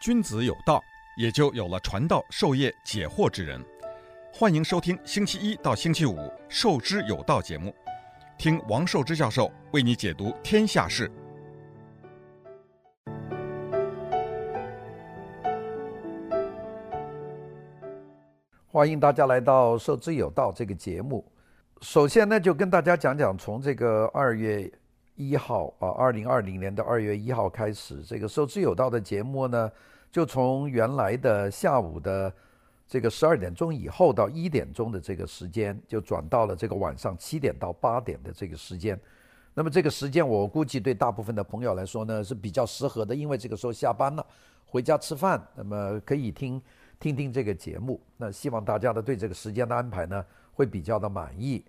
君子有道，也就有了传道授业解惑之人。欢迎收听星期一到星期五《授之有道》节目，听王寿之教授为你解读天下事。欢迎大家来到《授之有道》这个节目。首先呢，就跟大家讲讲从这个二月一号啊，二零二零年的二月一号开始，这个《授之有道》的节目呢。就从原来的下午的这个十二点钟以后到一点钟的这个时间，就转到了这个晚上七点到八点的这个时间。那么这个时间我估计对大部分的朋友来说呢是比较适合的，因为这个时候下班了，回家吃饭，那么可以听听听这个节目。那希望大家呢对这个时间的安排呢会比较的满意。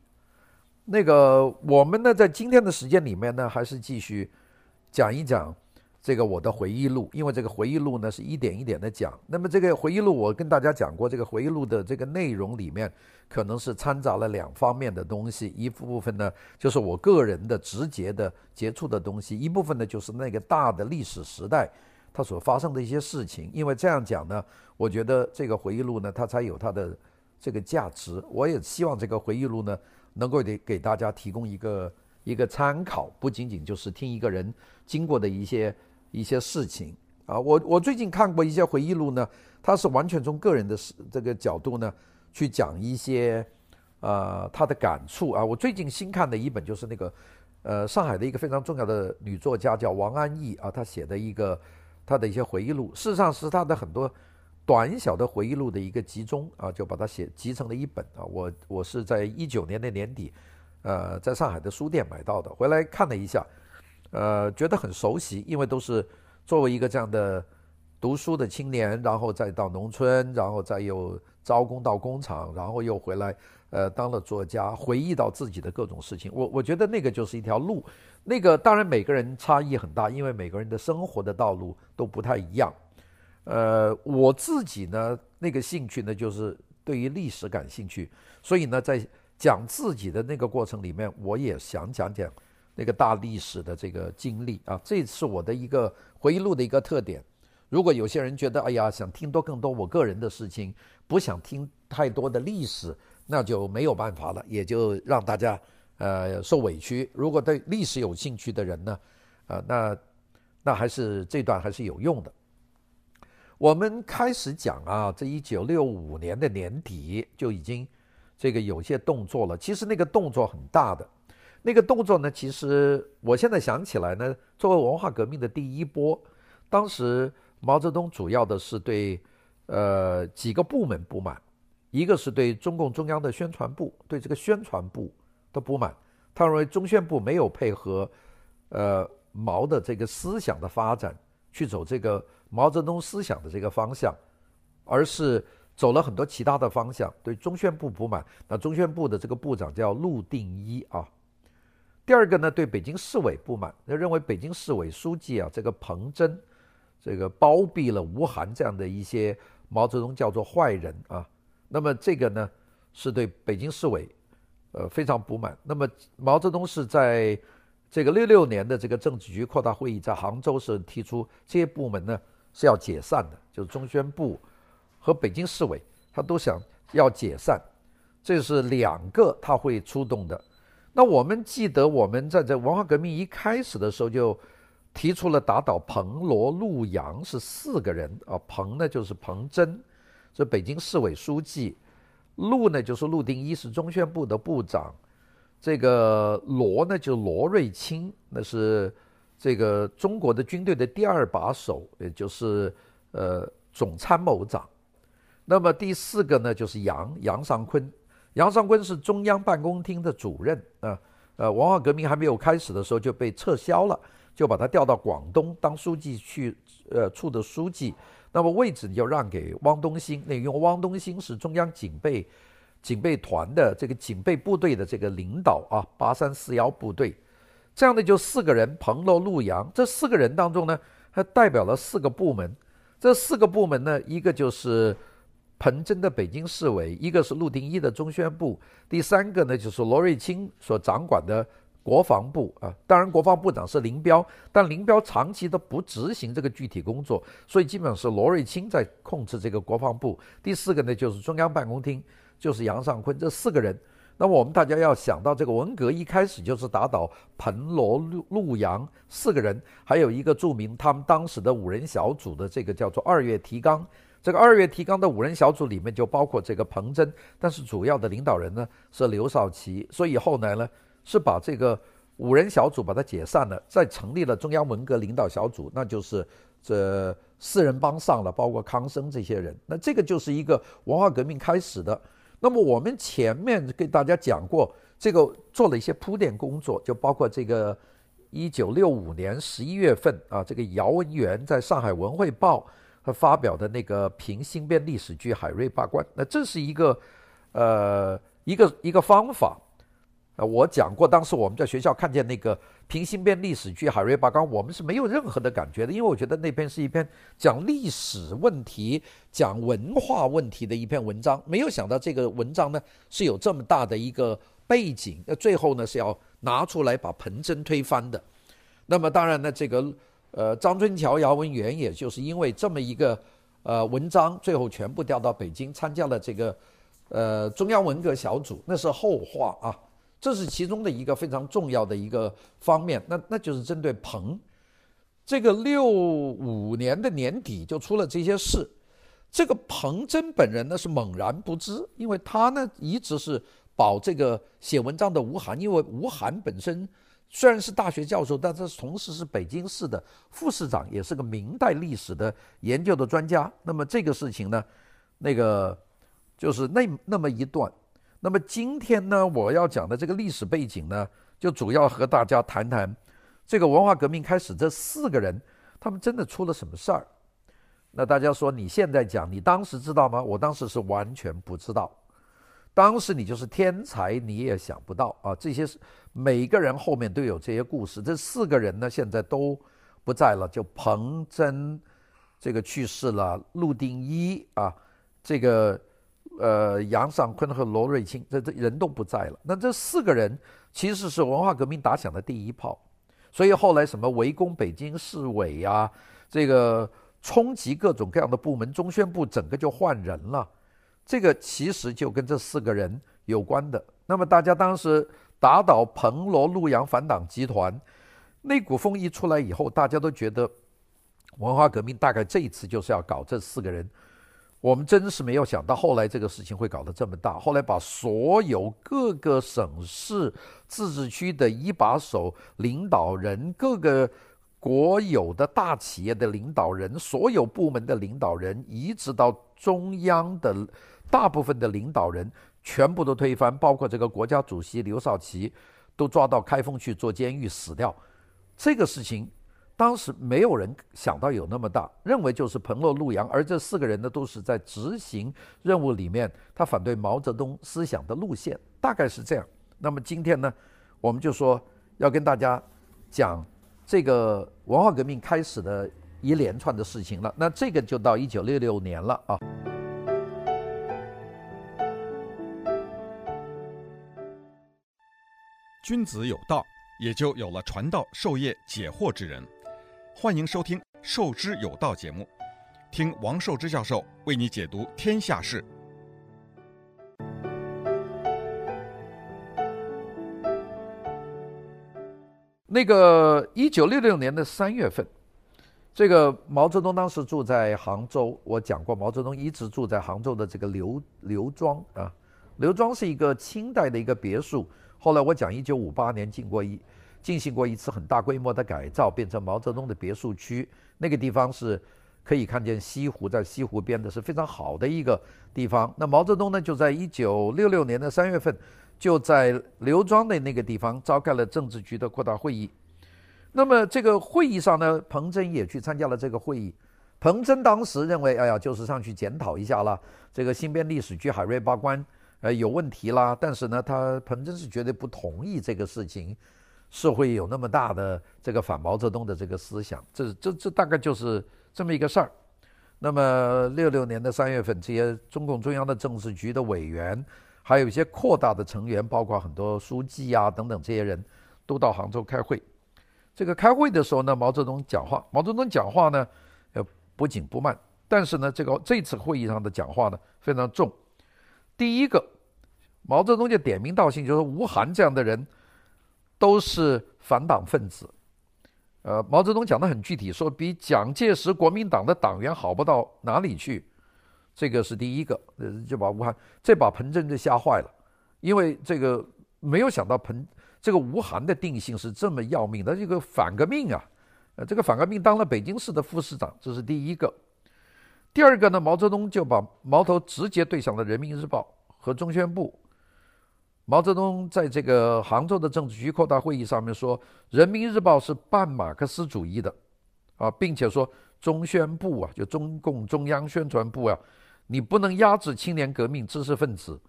那个我们呢在今天的时间里面呢还是继续讲一讲。这个我的回忆录，因为这个回忆录呢是一点一点的讲。那么这个回忆录，我跟大家讲过，这个回忆录的这个内容里面可能是掺杂了两方面的东西，一部分呢就是我个人的直接的接触的东西，一部分呢就是那个大的历史时代它所发生的一些事情。因为这样讲呢，我觉得这个回忆录呢它才有它的这个价值。我也希望这个回忆录呢能够给给大家提供一个一个参考，不仅仅就是听一个人经过的一些。一些事情啊，我我最近看过一些回忆录呢，他是完全从个人的这个角度呢去讲一些呃他的感触啊。我最近新看的一本就是那个呃上海的一个非常重要的女作家叫王安忆啊，她写的一个她的一些回忆录，事实上是她的很多短小的回忆录的一个集中啊，就把它写集成了一本啊。我我是在一九年的年底呃在上海的书店买到的，回来看了一下。呃，觉得很熟悉，因为都是作为一个这样的读书的青年，然后再到农村，然后再又招工到工厂，然后又回来，呃，当了作家，回忆到自己的各种事情。我我觉得那个就是一条路，那个当然每个人差异很大，因为每个人的生活的道路都不太一样。呃，我自己呢，那个兴趣呢，就是对于历史感兴趣，所以呢，在讲自己的那个过程里面，我也想讲讲。那个大历史的这个经历啊，这是我的一个回忆录的一个特点。如果有些人觉得，哎呀，想听多更多我个人的事情，不想听太多的历史，那就没有办法了，也就让大家呃受委屈。如果对历史有兴趣的人呢，呃，那那还是这段还是有用的。我们开始讲啊，这一九六五年的年底就已经这个有些动作了，其实那个动作很大的。那个动作呢，其实我现在想起来呢，作为文化革命的第一波，当时毛泽东主要的是对呃几个部门不满，一个是对中共中央的宣传部，对这个宣传部的不满，他认为中宣部没有配合呃毛的这个思想的发展，去走这个毛泽东思想的这个方向，而是走了很多其他的方向，对中宣部不满。那中宣部的这个部长叫陆定一啊。第二个呢，对北京市委不满，他认为北京市委书记啊，这个彭真，这个包庇了吴晗这样的一些毛泽东叫做坏人啊。那么这个呢，是对北京市委，呃非常不满。那么毛泽东是在这个六六年的这个政治局扩大会议在杭州时提出，这些部门呢是要解散的，就是中宣部和北京市委，他都想要解散，这是两个他会出动的。那我们记得，我们在这文化革命一开始的时候就提出了打倒彭罗陆杨是四个人啊，彭呢就是彭真，是北京市委书记；陆呢就是陆定一，是中宣部的部长；这个罗呢就罗瑞卿，那是这个中国的军队的第二把手，也就是呃总参谋长。那么第四个呢就是杨杨尚昆。杨尚昆是中央办公厅的主任啊，呃，文化革命还没有开始的时候就被撤销了，就把他调到广东当书记去，呃，处的书记，那么位置就让给汪东兴，那因为汪东兴是中央警备警备团的这个警备部队的这个领导啊，八三四幺部队，这样的就四个人，彭罗陆杨，这四个人当中呢，还代表了四个部门，这四个部门呢，一个就是。彭真的北京市委，一个是陆定一的中宣部，第三个呢就是罗瑞卿所掌管的国防部啊，当然国防部长是林彪，但林彪长期都不执行这个具体工作，所以基本上是罗瑞卿在控制这个国防部。第四个呢，就是中央办公厅，就是杨尚昆这四个人。那么我们大家要想到，这个文革一开始就是打倒彭罗陆陆杨四个人，还有一个著名他们当时的五人小组的这个叫做二月提纲。这个二月提纲的五人小组里面就包括这个彭真，但是主要的领导人呢是刘少奇，所以后来呢是把这个五人小组把它解散了，再成立了中央文革领导小组，那就是这四人帮上了，包括康生这些人，那这个就是一个文化革命开始的。那么我们前面给大家讲过，这个做了一些铺垫工作，就包括这个一九六五年十一月份啊，这个姚文元在上海文汇报。他发表的那个评新编历史剧《海瑞罢官》，那这是一个，呃，一个一个方法。呃，我讲过，当时我们在学校看见那个评新编历史剧《海瑞罢官》，我们是没有任何的感觉的，因为我觉得那篇是一篇讲历史问题、讲文化问题的一篇文章。没有想到这个文章呢是有这么大的一个背景，那最后呢是要拿出来把彭真推翻的。那么当然呢，这个。呃，张春桥、姚文元，也就是因为这么一个呃文章，最后全部调到北京参加了这个呃中央文革小组，那是后话啊。这是其中的一个非常重要的一个方面。那那就是针对彭，这个六五年的年底就出了这些事。这个彭真本人呢是猛然不知，因为他呢一直是保这个写文章的吴晗，因为吴晗本身。虽然是大学教授，但是同时是北京市的副市长，也是个明代历史的研究的专家。那么这个事情呢，那个就是那那么一段。那么今天呢，我要讲的这个历史背景呢，就主要和大家谈谈这个文化革命开始这四个人，他们真的出了什么事儿？那大家说，你现在讲，你当时知道吗？我当时是完全不知道。当时你就是天才，你也想不到啊！这些是每个人后面都有这些故事。这四个人呢，现在都不在了，就彭真这个去世了，陆定一啊，这个呃杨尚昆和罗瑞卿，这这人都不在了。那这四个人其实是文化革命打响的第一炮，所以后来什么围攻北京市委呀，这个冲击各种各样的部门，中宣部整个就换人了。这个其实就跟这四个人有关的。那么大家当时打倒彭罗陆杨反党集团，那股风一出来以后，大家都觉得文化革命大概这一次就是要搞这四个人。我们真是没有想到，后来这个事情会搞得这么大。后来把所有各个省市自治区的一把手领导人，各个国有的大企业的领导人，所有部门的领导人，一直到中央的。大部分的领导人全部都推翻，包括这个国家主席刘少奇，都抓到开封去做监狱死掉。这个事情当时没有人想到有那么大，认为就是彭洛陆杨，而这四个人呢都是在执行任务里面，他反对毛泽东思想的路线，大概是这样。那么今天呢，我们就说要跟大家讲这个文化革命开始的一连串的事情了。那这个就到一九六六年了啊。君子有道，也就有了传道授业解惑之人。欢迎收听《受之有道》节目，听王寿之教授为你解读天下事。那个一九六六年的三月份，这个毛泽东当时住在杭州。我讲过，毛泽东一直住在杭州的这个刘刘庄啊。刘庄是一个清代的一个别墅。后来我讲，一九五八年进过一进行过一次很大规模的改造，变成毛泽东的别墅区。那个地方是可以看见西湖，在西湖边的是非常好的一个地方。那毛泽东呢，就在一九六六年的三月份，就在刘庄的那个地方召开了政治局的扩大会议。那么这个会议上呢，彭真也去参加了这个会议。彭真当时认为，哎呀，就是上去检讨一下了，这个新编历史剧《海瑞罢官》。呃，有问题啦，但是呢，他彭真是绝对不同意这个事情，是会有那么大的这个反毛泽东的这个思想，这这这大概就是这么一个事儿。那么六六年的三月份，这些中共中央的政治局的委员，还有一些扩大的成员，包括很多书记啊等等这些人，都到杭州开会。这个开会的时候呢，毛泽东讲话，毛泽东讲话呢，呃，不紧不慢，但是呢，这个这次会议上的讲话呢非常重。第一个，毛泽东就点名道姓，就是吴晗这样的人都是反党分子。呃，毛泽东讲得很具体，说比蒋介石国民党的党员好不到哪里去。这个是第一个，就把吴晗这把彭真就吓坏了，因为这个没有想到彭这个吴晗的定性是这么要命的，这个反革命啊，呃，这个反革命当了北京市的副市长，这是第一个。第二个呢，毛泽东就把矛头直接对向了《人民日报》和中宣部。毛泽东在这个杭州的政治局扩大会议上面说，《人民日报》是半马克思主义的，啊，并且说中宣部啊，就中共中央宣传部啊。你不能压制青年革命知识分子，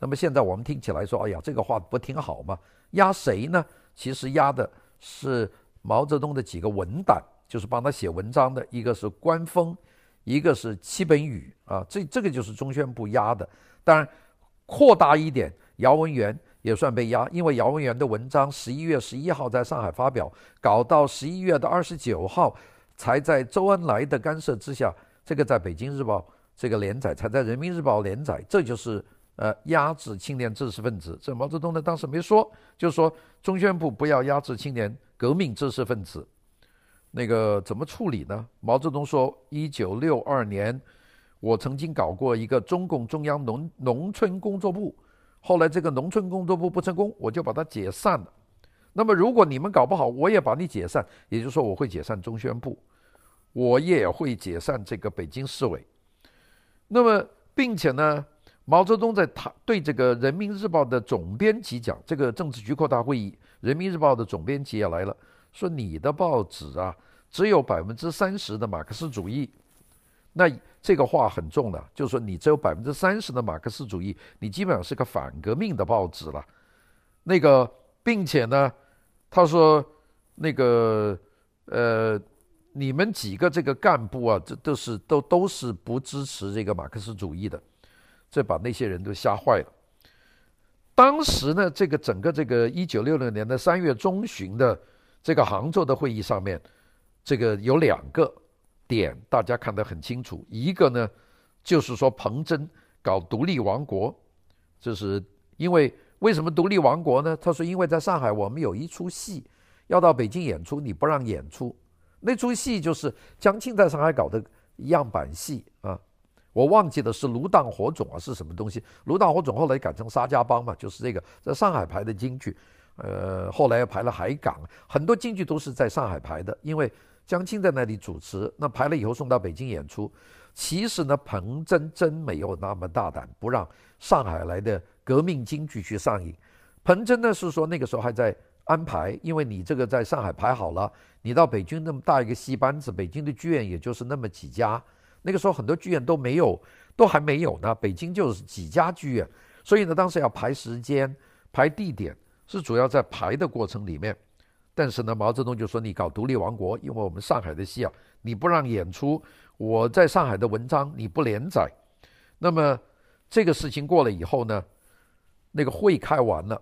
那么现在我们听起来说，哎呀，这个话不挺好吗？压谁呢？其实压的是毛泽东的几个文胆，就是帮他写文章的，一个是关锋，一个是戚本禹啊，这这个就是中宣部压的。当然，扩大一点，姚文元也算被压，因为姚文元的文章十一月十一号在上海发表，搞到十一月的二十九号才在周恩来的干涉之下，这个在北京日报。这个连载才在《人民日报》连载，这就是呃压制青年知识分子。这毛泽东呢当时没说，就说中宣部不要压制青年革命知识分子。那个怎么处理呢？毛泽东说，一九六二年我曾经搞过一个中共中央农农村工作部，后来这个农村工作部不成功，我就把它解散了。那么如果你们搞不好，我也把你解散，也就是说我会解散中宣部，我也会解散这个北京市委。那么，并且呢，毛泽东在他对这个《人民日报》的总编辑讲，这个政治局扩大会议，《人民日报》的总编辑也来了，说你的报纸啊，只有百分之三十的马克思主义，那这个话很重的，就是说你只有百分之三十的马克思主义，你基本上是个反革命的报纸了。那个，并且呢，他说那个，呃。你们几个这个干部啊，这都是都都是不支持这个马克思主义的，这把那些人都吓坏了。当时呢，这个整个这个一九六六年的三月中旬的这个杭州的会议上面，这个有两个点大家看得很清楚，一个呢就是说彭真搞独立王国，就是因为为什么独立王国呢？他说因为在上海我们有一出戏要到北京演出，你不让演出。那出戏就是江青在上海搞的样板戏啊，我忘记的是芦荡火种啊是什么东西？芦荡火种后来改成沙家浜嘛，就是这个在上海排的京剧，呃，后来又排了海港，很多京剧都是在上海排的，因为江青在那里主持，那排了以后送到北京演出。其实呢，彭真真没有那么大胆，不让上海来的革命京剧去上映。彭真呢是说那个时候还在。安排，因为你这个在上海排好了，你到北京那么大一个戏班子，北京的剧院也就是那么几家，那个时候很多剧院都没有，都还没有呢。北京就是几家剧院，所以呢，当时要排时间、排地点，是主要在排的过程里面。但是呢，毛泽东就说：“你搞独立王国，因为我们上海的戏啊，你不让演出，我在上海的文章你不连载。”那么这个事情过了以后呢，那个会开完了。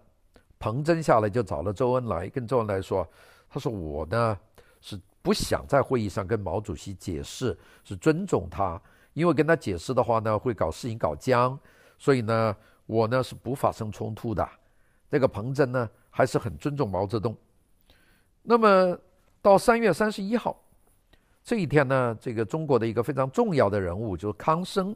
彭真下来就找了周恩来，跟周恩来说：“他说我呢是不想在会议上跟毛主席解释，是尊重他，因为跟他解释的话呢会搞事情搞僵，所以呢我呢是不发生冲突的。这个彭真呢还是很尊重毛泽东。那么到三月三十一号这一天呢，这个中国的一个非常重要的人物就是康生，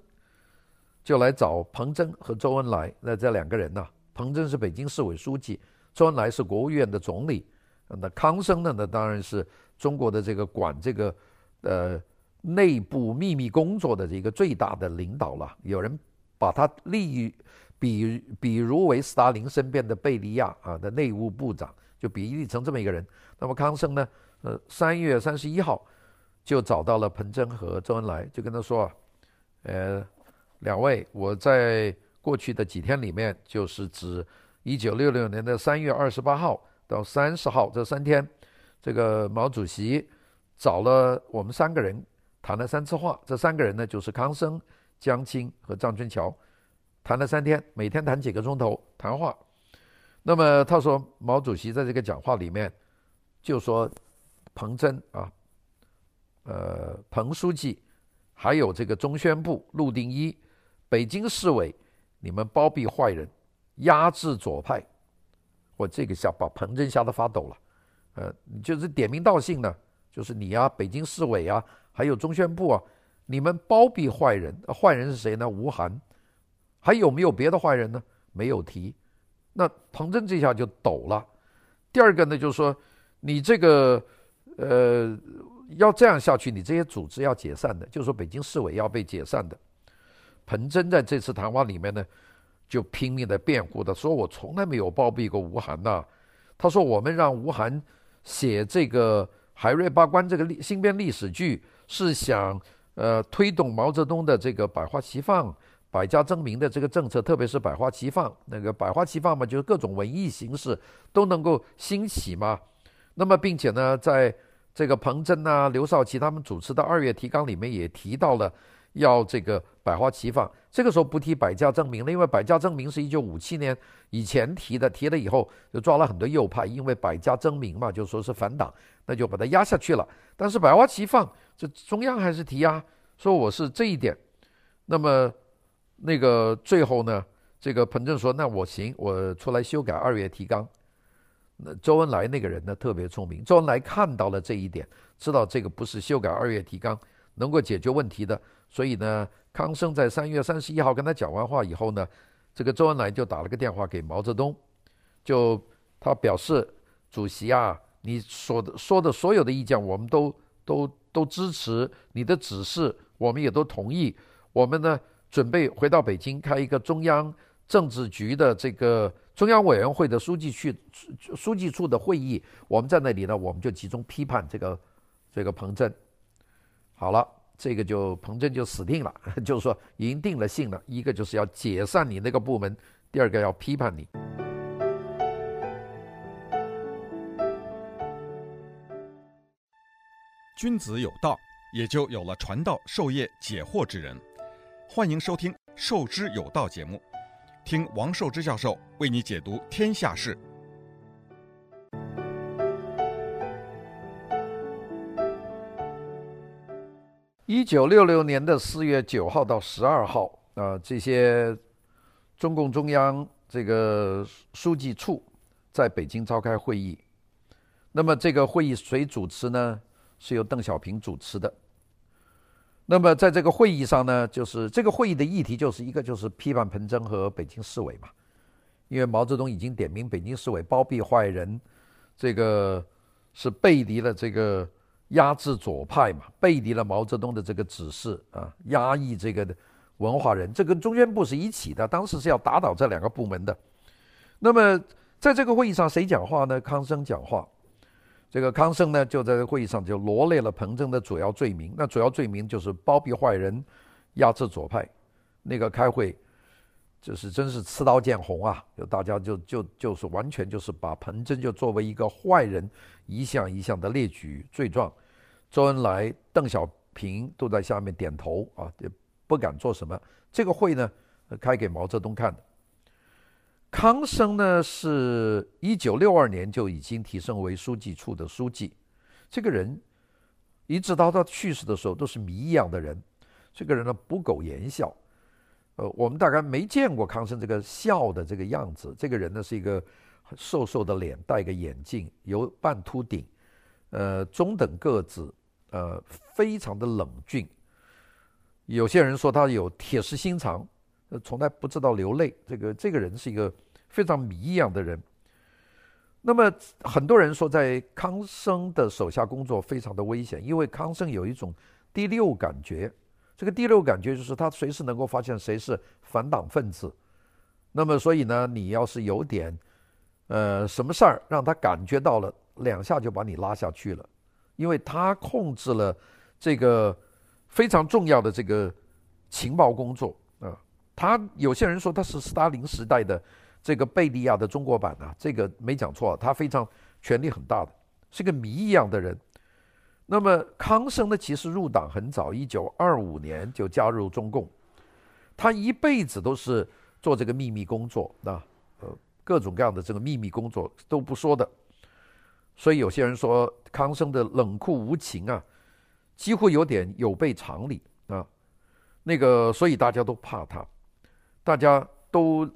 就来找彭真和周恩来，那这两个人呢。”彭真是北京市委书记，周恩来是国务院的总理，那康生呢？那当然是中国的这个管这个呃内部秘密工作的这个最大的领导了。有人把他立于比比如为斯大林身边的贝利亚啊的内务部长，就比喻成这么一个人。那么康生呢？呃，三月三十一号就找到了彭真和周恩来，就跟他说啊，呃，两位我在。过去的几天里面，就是指一九六六年的三月二十八号到三十号这三天，这个毛主席找了我们三个人谈了三次话。这三个人呢，就是康生、江青和张春桥，谈了三天，每天谈几个钟头谈话。那么他说，毛主席在这个讲话里面就说，彭真啊，呃，彭书记，还有这个中宣部、陆定一、北京市委，你们包庇坏人，压制左派。我这个吓把彭真吓得发抖了，呃，就是点名道姓呢，就是你啊，北京市委啊，还有中宣部啊，你们包庇坏人，坏人是谁呢？吴晗，还有没有别的坏人呢？没有提。那彭真这下就抖了。第二个呢，就是说你这个呃要这样下去，你这些组织要解散的，就是说北京市委要被解散的。彭真在这次谈话里面呢，就拼命的辩护的说：“我从来没有包庇过吴晗呐。”他说：“我们让吴晗写这个《海瑞八关》这个新编历史剧，是想呃推动毛泽东的这个百花齐放。”百家争鸣的这个政策，特别是百花齐放，那个百花齐放嘛，就是各种文艺形式都能够兴起嘛。那么，并且呢，在这个彭真啊、刘少奇他们主持的二月提纲里面也提到了要这个百花齐放。这个时候不提百家争鸣了，因为百家争鸣是一九五七年以前提的，提了以后就抓了很多右派，因为百家争鸣嘛，就说是反党，那就把它压下去了。但是百花齐放，这中央还是提啊，说我是这一点。那么。那个最后呢，这个彭真说：“那我行，我出来修改二月提纲。”那周恩来那个人呢，特别聪明。周恩来看到了这一点，知道这个不是修改二月提纲能够解决问题的，所以呢，康生在三月三十一号跟他讲完话以后呢，这个周恩来就打了个电话给毛泽东，就他表示：“主席啊，你说的说的所有的意见，我们都都都支持你的指示，我们也都同意。我们呢。”准备回到北京开一个中央政治局的这个中央委员会的书记去书记处的会议，我们在那里呢，我们就集中批判这个这个彭真。好了，这个就彭真就死定了，就是说已经定了性了。一个就是要解散你那个部门，第二个要批判你。君子有道，也就有了传道授业解惑之人。欢迎收听《授之有道》节目，听王寿之教授为你解读天下事。一九六六年的四月九号到十二号，啊、这些中共中央这个书记处在北京召开会议。那么这个会议谁主持呢？是由邓小平主持的。那么在这个会议上呢，就是这个会议的议题就是一个就是批判彭真和北京市委嘛，因为毛泽东已经点名北京市委包庇坏人，这个是背离了这个压制左派嘛，背离了毛泽东的这个指示啊，压抑这个文化人，这跟中宣部是一起的，当时是要打倒这两个部门的。那么在这个会议上谁讲话呢？康生讲话。这个康生呢，就在这会议上就罗列了彭真的主要罪名。那主要罪名就是包庇坏人，压制左派。那个开会，就是真是刺刀见红啊！就大家就就就是完全就是把彭真就作为一个坏人，一项一项的列举罪状。周恩来、邓小平都在下面点头啊，也不敢做什么。这个会呢，开给毛泽东看的。康生呢，是一九六二年就已经提升为书记处的书记，这个人一直到他去世的时候都是谜一样的人。这个人呢，不苟言笑，呃，我们大概没见过康生这个笑的这个样子。这个人呢，是一个瘦瘦的脸，戴个眼镜，有半秃顶，呃，中等个子，呃，非常的冷峻。有些人说他有铁石心肠，呃，从来不知道流泪。这个这个人是一个。非常谜一样的人，那么很多人说，在康生的手下工作非常的危险，因为康生有一种第六感觉。这个第六感觉就是他随时能够发现谁是反党分子。那么，所以呢，你要是有点呃什么事儿让他感觉到了，两下就把你拉下去了，因为他控制了这个非常重要的这个情报工作啊。他有些人说他是斯大林时代的。这个贝利亚的中国版啊，这个没讲错，他非常权力很大的，是个谜一样的人。那么康生呢，其实入党很早，一九二五年就加入中共，他一辈子都是做这个秘密工作啊，呃，各种各样的这个秘密工作都不说的。所以有些人说康生的冷酷无情啊，几乎有点有悖常理啊。那个，所以大家都怕他，大家都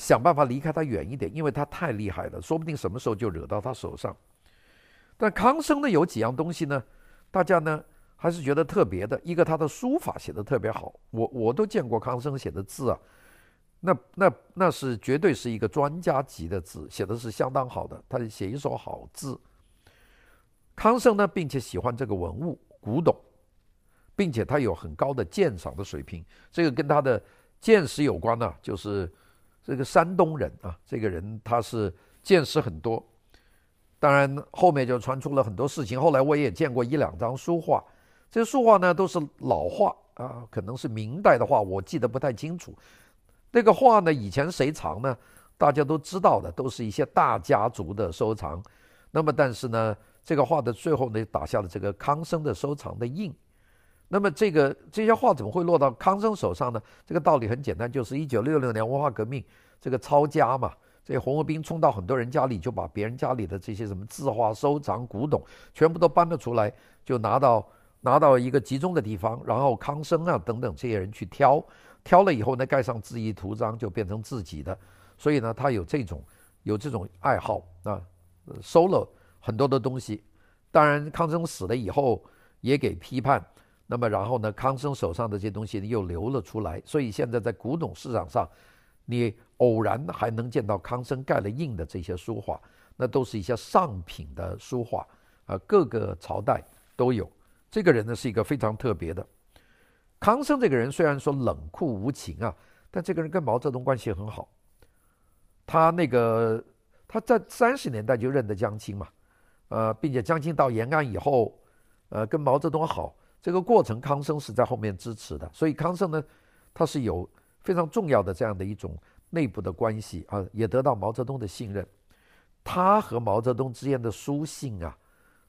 想办法离开他远一点，因为他太厉害了，说不定什么时候就惹到他手上。但康生呢，有几样东西呢，大家呢还是觉得特别的。一个，他的书法写得特别好，我我都见过康生写的字啊，那那那是绝对是一个专家级的字，写的是相当好的，他写一手好字。康生呢，并且喜欢这个文物古董，并且他有很高的鉴赏的水平，这个跟他的见识有关呢、就是这个山东人啊，这个人他是见识很多。当然后面就传出了很多事情，后来我也见过一两张书画，这些书画呢都是老画啊，可能是明代的画，我记得不太清楚。那个画呢，以前谁藏呢？大家都知道的，都是一些大家族的收藏。那么，但是呢，这个画的最后呢，打下了这个康生的收藏的印。那么，这个这些画怎么会落到康生手上呢？这个道理很简单，就是一九六六年文化革命这个抄家嘛，这红卫兵冲到很多人家里，就把别人家里的这些什么字画收藏、古董全部都搬了出来，就拿到拿到一个集中的地方，然后康生啊等等这些人去挑。挑了以后呢，盖上字义图章，就变成自己的。所以呢，他有这种有这种爱好啊，收了很多的东西。当然，康生死了以后也给批判。那么然后呢，康生手上的这些东西又流了出来。所以现在在古董市场上，你偶然还能见到康生盖了印的这些书画，那都是一些上品的书画啊，各个朝代都有。这个人呢，是一个非常特别的。康生这个人虽然说冷酷无情啊，但这个人跟毛泽东关系很好。他那个他在三十年代就认得江青嘛，呃，并且江青到延安以后，呃，跟毛泽东好，这个过程康生是在后面支持的。所以康生呢，他是有非常重要的这样的一种内部的关系啊，也得到毛泽东的信任。他和毛泽东之间的书信啊，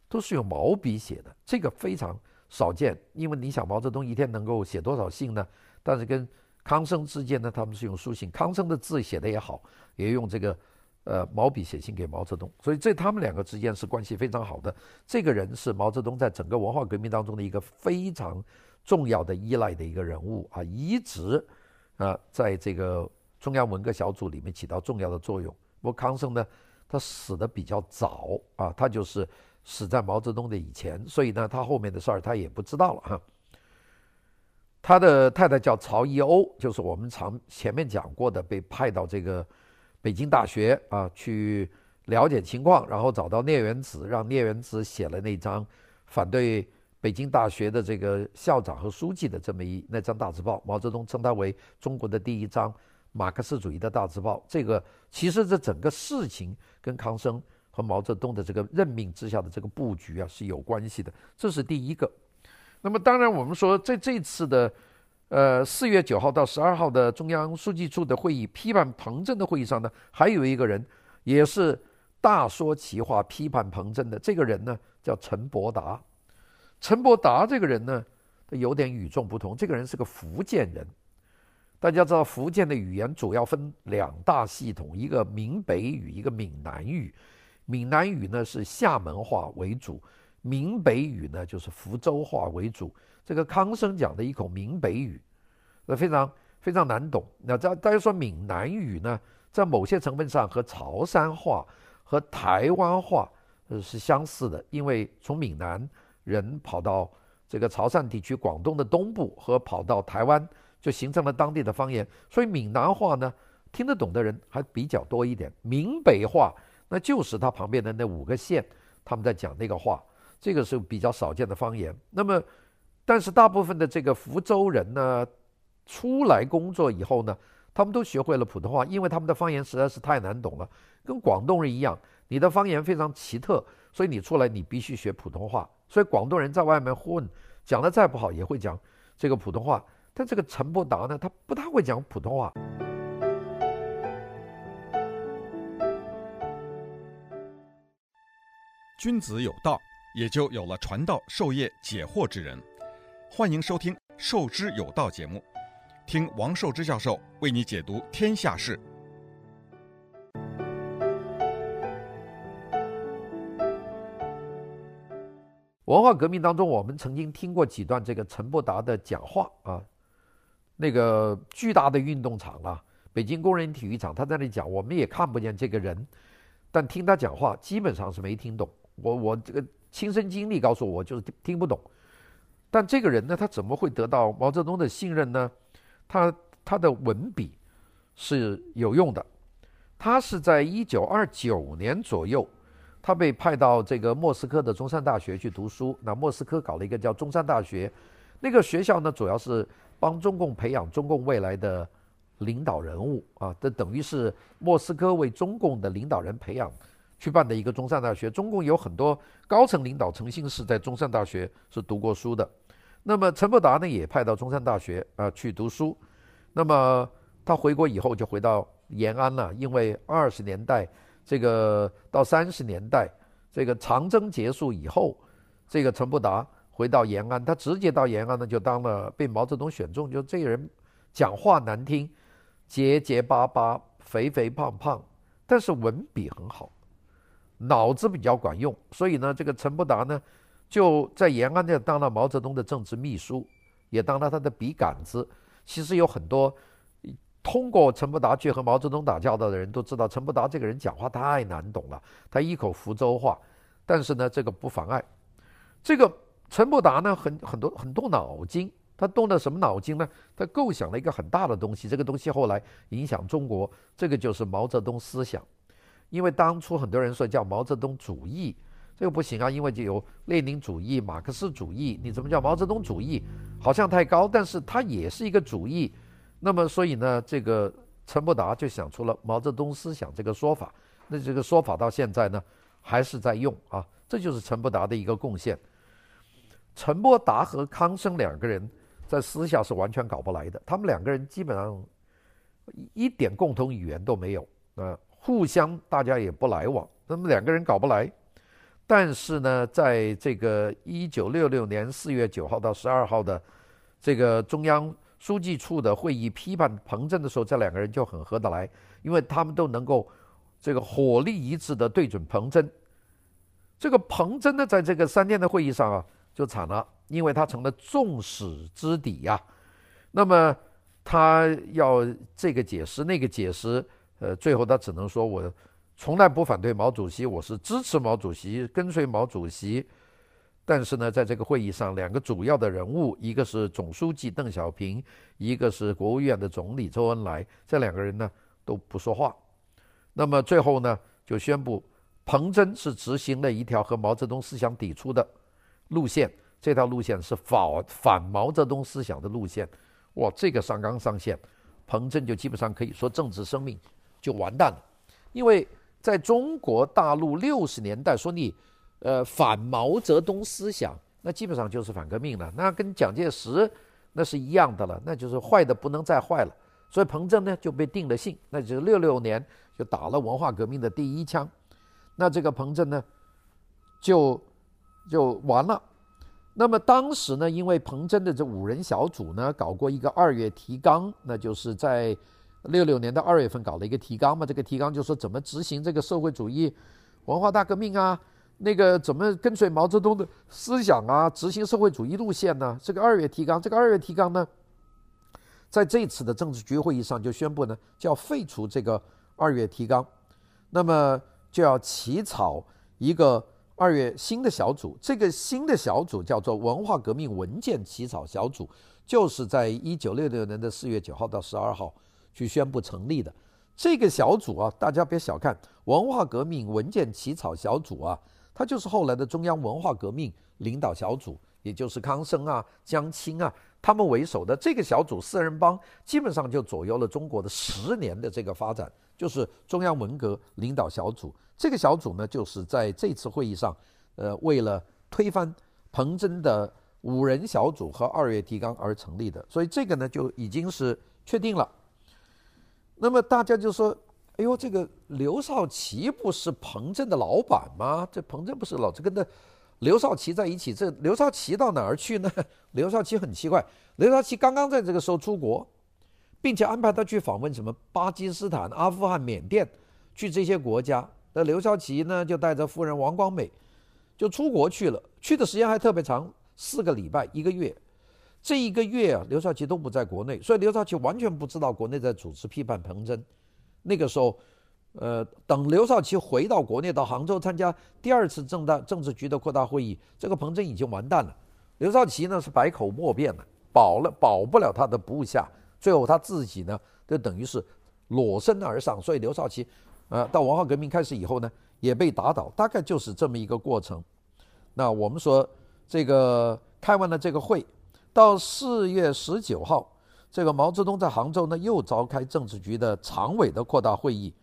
都是用毛笔写的，这个非常。少见，因为你想毛泽东一天能够写多少信呢？但是跟康生之间呢，他们是用书信。康生的字写得也好，也用这个呃毛笔写信给毛泽东，所以这他们两个之间是关系非常好的。这个人是毛泽东在整个文化革命当中的一个非常重要的依赖的一个人物啊，一直啊在这个中央文革小组里面起到重要的作用。不过康生呢，他死的比较早啊，他就是。死在毛泽东的以前，所以呢，他后面的事儿他也不知道了哈。他的太太叫曹一欧，就是我们常前面讲过的，被派到这个北京大学啊去了解情况，然后找到聂元子，让聂元子写了那张反对北京大学的这个校长和书记的这么一那张大字报。毛泽东称它为中国的第一张马克思主义的大字报。这个其实这整个事情跟康生。和毛泽东的这个任命之下的这个布局啊是有关系的，这是第一个。那么当然，我们说在这次的呃四月九号到十二号的中央书记处的会议批判彭真的会议上呢，还有一个人也是大说其话批判彭真的，这个人呢叫陈伯达。陈伯达这个人呢，他有点与众不同。这个人是个福建人，大家知道福建的语言主要分两大系统，一个闽北语，一个闽南语。闽南语呢是厦门话为主，闽北语呢就是福州话为主。这个康生讲的一口闽北语，那非常非常难懂。那大大家说闽南语呢，在某些成分上和潮汕话和台湾话是相似的，因为从闽南人跑到这个潮汕地区、广东的东部和跑到台湾，就形成了当地的方言。所以闽南话呢听得懂的人还比较多一点，闽北话。那就是他旁边的那五个县，他们在讲那个话，这个是比较少见的方言。那么，但是大部分的这个福州人呢，出来工作以后呢，他们都学会了普通话，因为他们的方言实在是太难懂了，跟广东人一样，你的方言非常奇特，所以你出来你必须学普通话。所以广东人在外面混，讲的再不好也会讲这个普通话。但这个陈伯达呢，他不太会讲普通话。君子有道，也就有了传道授业解惑之人。欢迎收听寿之有道节目，听王寿之教授为你解读天下事。文化革命当中，我们曾经听过几段这个陈伯达的讲话啊，那个巨大的运动场啊，北京工人体育场，他在那讲，我们也看不见这个人，但听他讲话基本上是没听懂，我我这个亲身经历告诉我，就是听不懂。但这个人呢，他怎么会得到毛泽东的信任呢？他他的文笔是有用的。他是在一九二九年左右，他被派到这个莫斯科的中山大学去读书。那莫斯科搞了一个叫中山大学，那个学校呢，主要是帮中共培养中共未来的领导人物啊。这等于是莫斯科为中共的领导人培养去办的一个中山大学。中共有很多高层领导曾经是在中山大学是读过书的。那么陈伯达呢，也派到中山大学啊去读书。那么他回国以后就回到。延安了，因为二十年代这个到三十年代，这个长征结束以后，这个陈伯达回到延安，他直接到延安呢，就当了被毛泽东选中。就这个人讲话难听，结结巴巴，肥肥胖胖，但是文笔很好，脑子比较管用。所以呢，这个陈伯达呢，就在延安就当了毛泽东的政治秘书，也当了他的笔杆子。其实有很多。通过陈伯达去和毛泽东打交道的人都知道，陈伯达这个人讲话太难懂了，他一口福州话。但是呢，这个不妨碍。这个陈伯达呢，很很多很动脑筋，他动的什么脑筋呢？他构想了一个很大的东西，这个东西后来影响中国，这个就是毛泽东思想。因为当初很多人说叫毛泽东主义，这个不行啊，因为就有列宁主义、马克思主义，你怎么叫毛泽东主义？好像太高，但是他也是一个主义。那么，所以呢，这个陈伯达就想出了毛泽东思想这个说法。那这个说法到现在呢，还是在用啊。这就是陈伯达的一个贡献。陈伯达和康生两个人在私下是完全搞不来的，他们两个人基本上一点共同语言都没有啊，互相大家也不来往，那么两个人搞不来。但是呢，在这个一九六六年四月九号到十二号的这个中央。书记处的会议批判彭真的时候，这两个人就很合得来，因为他们都能够这个火力一致的对准彭真。这个彭真呢，在这个三天的会议上啊，就惨了，因为他成了众矢之的呀。那么他要这个解释那个解释，呃，最后他只能说，我从来不反对毛主席，我是支持毛主席，跟随毛主席。但是呢，在这个会议上，两个主要的人物，一个是总书记邓小平，一个是国务院的总理周恩来，这两个人呢都不说话。那么最后呢，就宣布彭真是执行了一条和毛泽东思想抵触的路线，这条路线是反反毛泽东思想的路线。哇，这个上纲上线，彭真就基本上可以说政治生命就完蛋了，因为在中国大陆六十年代说你。呃，反毛泽东思想，那基本上就是反革命了。那跟蒋介石那是一样的了，那就是坏的不能再坏了。所以彭真呢就被定了性，那就是六六年就打了文化革命的第一枪。那这个彭真呢就就完了。那么当时呢，因为彭真的这五人小组呢搞过一个二月提纲，那就是在六六年的二月份搞了一个提纲嘛。这个提纲就说怎么执行这个社会主义文化大革命啊。那个怎么跟随毛泽东的思想啊，执行社会主义路线呢？这个二月提纲，这个二月提纲呢，在这次的政治局会议上就宣布呢，就要废除这个二月提纲，那么就要起草一个二月新的小组。这个新的小组叫做文化革命文件起草小组，就是在一九六六年的四月九号到十二号去宣布成立的。这个小组啊，大家别小看文化革命文件起草小组啊。他就是后来的中央文化革命领导小组，也就是康生啊、江青啊他们为首的这个小组四人帮，基本上就左右了中国的十年的这个发展。就是中央文革领导小组，这个小组呢，就是在这次会议上，呃，为了推翻彭真的五人小组和二月提纲而成立的。所以这个呢，就已经是确定了。那么大家就说。哎呦，这个刘少奇不是彭真的老板吗？这彭真不是老是跟着刘少奇在一起，这刘少奇到哪儿去呢？刘少奇很奇怪，刘少奇刚刚在这个时候出国，并且安排他去访问什么巴基斯坦、阿富汗、缅甸，去这些国家。那刘少奇呢，就带着夫人王光美就出国去了。去的时间还特别长，四个礼拜一个月。这一个月啊，刘少奇都不在国内，所以刘少奇完全不知道国内在组织批判彭真。那个时候，呃，等刘少奇回到国内，到杭州参加第二次政大政治局的扩大会议，这个彭真已经完蛋了。刘少奇呢是百口莫辩了，保了保不了他的部下，最后他自己呢就等于是裸身而上。所以刘少奇，呃，到文化革命开始以后呢，也被打倒，大概就是这么一个过程。那我们说这个开完了这个会。到四月十九号，这个毛泽东在杭州呢又召开政治局的常委的扩大会议。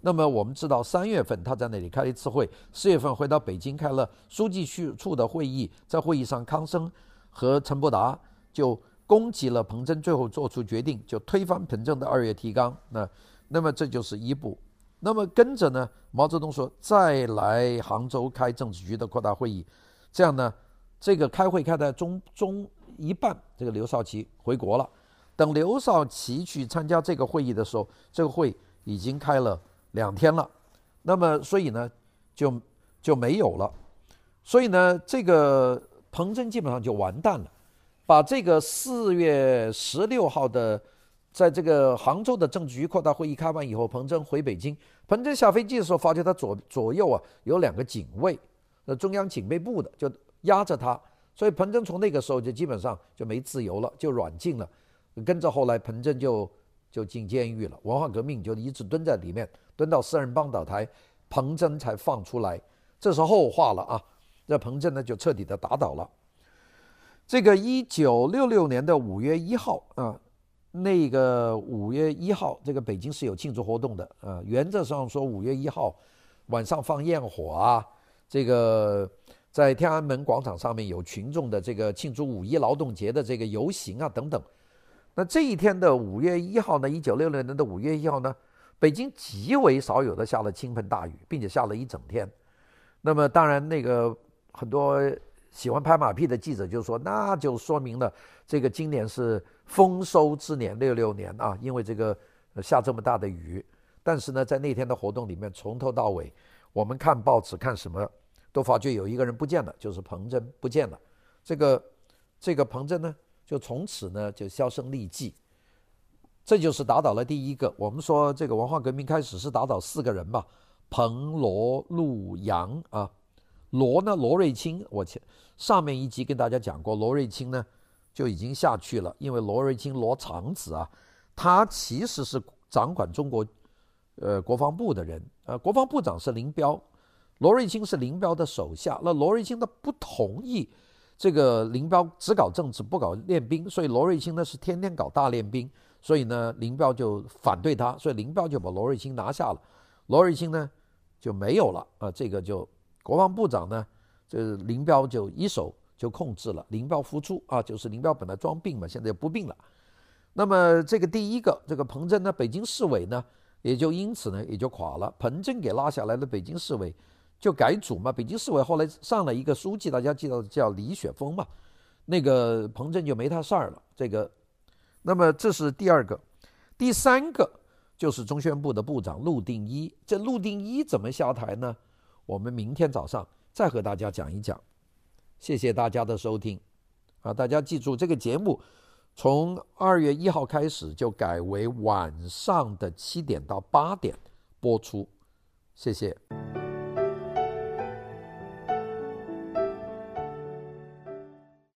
那么我们知道，三月份他在那里开了一次会，四月份回到北京开了书记处的会议。在会议上，康生和陈伯达就攻击了彭真，最后做出决定，就推翻彭真的二月提纲。那那么这就是一步。那么跟着呢，毛泽东说再来杭州开政治局的扩大会议。这样呢，这个开会开在中中。一半，这个刘少奇回国了。等刘少奇去参加这个会议的时候，这个会已经开了两天了。那么，所以呢，就就没有了。所以呢，这个彭真基本上就完蛋了。把这个四月十六号的，在这个杭州的政治局扩大会议开完以后，彭真回北京。彭真下飞机的时候，发觉他左左右啊有两个警卫，呃，中央警备部的就压着他。所以彭真从那个时候就基本上就没自由了，就软禁了。跟着后来彭真就就进监狱了，文化革命就一直蹲在里面，蹲到四人帮倒台，彭真才放出来。这是后话了啊。这彭真呢就彻底的打倒了。这个一九六六年的五月一号啊，那个五月一号，这个北京是有庆祝活动的啊。原则上说，五月一号晚上放焰火啊，这个。在天安门广场上面有群众的这个庆祝五一劳动节的这个游行啊等等，那这一天的五月一号呢，一九六六年的五月一号呢，北京极为少有的下了倾盆大雨，并且下了一整天。那么当然，那个很多喜欢拍马屁的记者就说，那就说明了这个今年是丰收之年，六六年啊，因为这个下这么大的雨。但是呢，在那天的活动里面，从头到尾，我们看报纸看什么？都发觉有一个人不见了，就是彭真不见了。这个这个彭真呢，就从此呢就销声匿迹。这就是打倒了第一个。我们说这个文化革命开始是打倒四个人嘛，彭罗陆杨啊。罗呢，罗瑞卿，我前上面一集跟大家讲过，罗瑞卿呢就已经下去了，因为罗瑞卿罗长子啊，他其实是掌管中国呃国防部的人，呃国防部长是林彪。罗瑞卿是林彪的手下，那罗瑞卿呢不同意这个林彪只搞政治不搞练兵，所以罗瑞卿呢是天天搞大练兵，所以呢林彪就反对他，所以林彪就把罗瑞卿拿下了，罗瑞卿呢就没有了啊，这个就国防部长呢，这林彪就一手就控制了，林彪复出啊，就是林彪本来装病嘛，现在不病了，那么这个第一个这个彭真呢，北京市委呢也就因此呢也就垮了，彭真给拉下来的北京市委。就改组嘛，北京市委后来上了一个书记，大家记得叫李雪峰嘛，那个彭真就没他事儿了。这个，那么这是第二个，第三个就是中宣部的部长陆定一。这陆定一怎么下台呢？我们明天早上再和大家讲一讲。谢谢大家的收听，啊，大家记住这个节目从二月一号开始就改为晚上的七点到八点播出。谢谢。